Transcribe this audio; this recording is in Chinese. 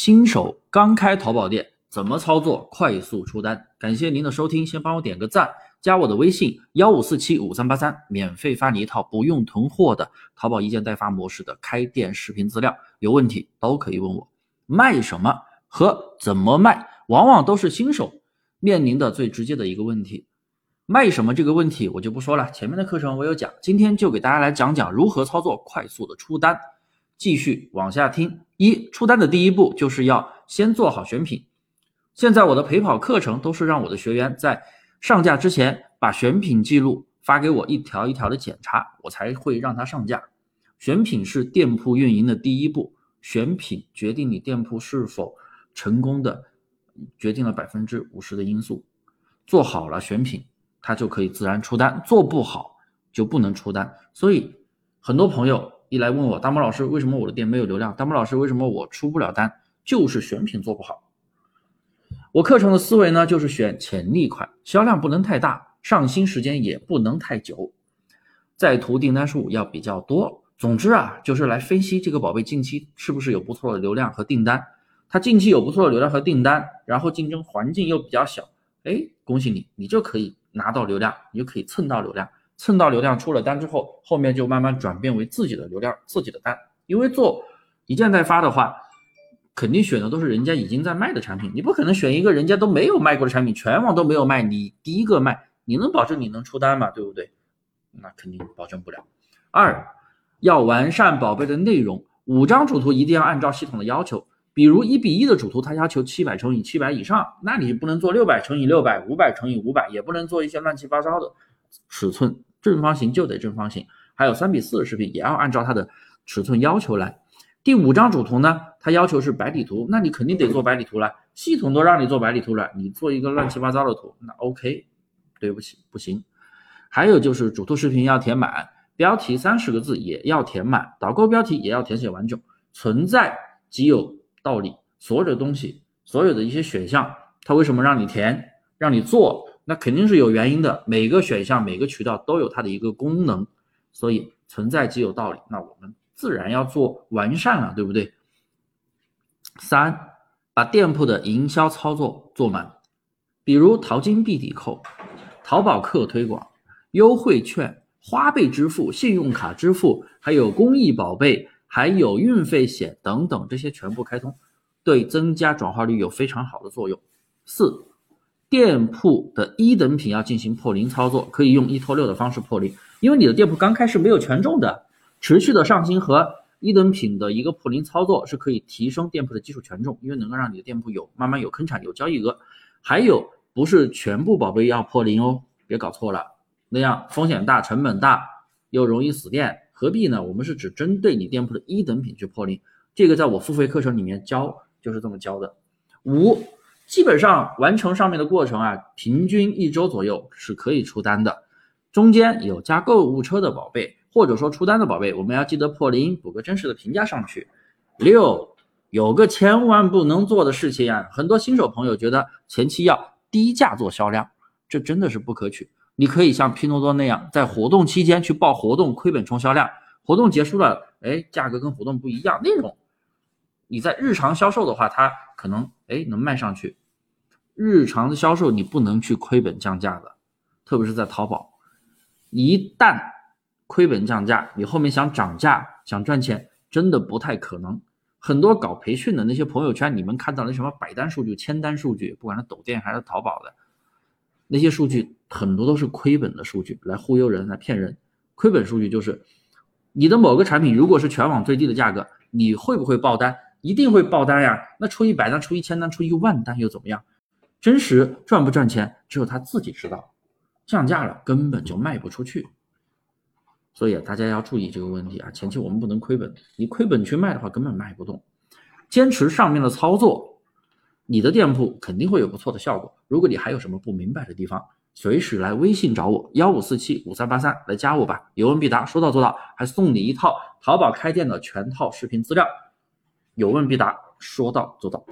新手刚开淘宝店，怎么操作快速出单？感谢您的收听，先帮我点个赞，加我的微信幺五四七五三八三，免费发你一套不用囤货的淘宝一件代发模式的开店视频资料，有问题都可以问我。卖什么和怎么卖，往往都是新手面临的最直接的一个问题。卖什么这个问题我就不说了，前面的课程我有讲，今天就给大家来讲讲如何操作快速的出单。继续往下听，一出单的第一步就是要先做好选品。现在我的陪跑课程都是让我的学员在上架之前把选品记录发给我，一条一条的检查，我才会让他上架。选品是店铺运营的第一步，选品决定你店铺是否成功的，决定了百分之五十的因素。做好了选品，它就可以自然出单；做不好就不能出单。所以很多朋友。一来问我大猫老师为什么我的店没有流量？大猫老师为什么我出不了单？就是选品做不好。我课程的思维呢，就是选潜力款，销量不能太大，上新时间也不能太久，在途订单数要比较多。总之啊，就是来分析这个宝贝近期是不是有不错的流量和订单。它近期有不错的流量和订单，然后竞争环境又比较小，哎，恭喜你，你就可以拿到流量，你就可以蹭到流量。蹭到流量出了单之后，后面就慢慢转变为自己的流量、自己的单。因为做一件代发的话，肯定选的都是人家已经在卖的产品，你不可能选一个人家都没有卖过的产品，全网都没有卖，你第一个卖，你能保证你能出单吗？对不对？那肯定保证不了。二，要完善宝贝的内容，五张主图一定要按照系统的要求，比如一比一的主图，它要求七百乘以七百以上，那你不能做六百乘以六百、五百乘以五百，也不能做一些乱七八糟的尺寸。正方形就得正方形，还有三比四的视频也要按照它的尺寸要求来。第五张主图呢，它要求是白底图，那你肯定得做白底图了。系统都让你做白底图了，你做一个乱七八糟的图，那 OK，对不起，不行。还有就是主图视频要填满，标题三十个字也要填满，导购标题也要填写完整。存在即有道理，所有的东西，所有的一些选项，它为什么让你填，让你做？那肯定是有原因的，每个选项、每个渠道都有它的一个功能，所以存在即有道理。那我们自然要做完善了，对不对？三，把店铺的营销操作做满，比如淘金必抵扣、淘宝客推广、优惠券、花呗支付、信用卡支付，还有公益宝贝，还有运费险等等，这些全部开通，对增加转化率有非常好的作用。四。店铺的一等品要进行破零操作，可以用一拖六的方式破零，因为你的店铺刚开始没有权重的，持续的上新和一等品的一个破零操作是可以提升店铺的基础权重，因为能够让你的店铺有慢慢有坑产有交易额。还有不是全部宝贝要破零哦，别搞错了，那样风险大，成本大，又容易死店，何必呢？我们是只针对你店铺的一等品去破零，这个在我付费课程里面教就是这么教的。五。基本上完成上面的过程啊，平均一周左右是可以出单的。中间有加购物车的宝贝，或者说出单的宝贝，我们要记得破零，补个真实的评价上去。六，有个千万不能做的事情啊，很多新手朋友觉得前期要低价做销量，这真的是不可取。你可以像拼多多那样，在活动期间去报活动，亏本冲销量。活动结束了，哎，价格跟活动不一样，内容。你在日常销售的话，它可能哎能卖上去。日常的销售你不能去亏本降价的，特别是在淘宝，一旦亏本降价，你后面想涨价想赚钱真的不太可能。很多搞培训的那些朋友圈，你们看到那什么百单数据、签单数据，不管是抖店还是淘宝的那些数据，很多都是亏本的数据，来忽悠人、来骗人。亏本数据就是你的某个产品如果是全网最低的价格，你会不会爆单？一定会爆单呀！那出一百单、出一千单、出一万单又怎么样？真实赚不赚钱，只有他自己知道。降价了根本就卖不出去，所以大家要注意这个问题啊！前期我们不能亏本，你亏本去卖的话根本卖不动。坚持上面的操作，你的店铺肯定会有不错的效果。如果你还有什么不明白的地方，随时来微信找我幺五四七五三八三来加我吧，有问必答，说到做到，还送你一套淘宝开店的全套视频资料。有问必答，说到做到。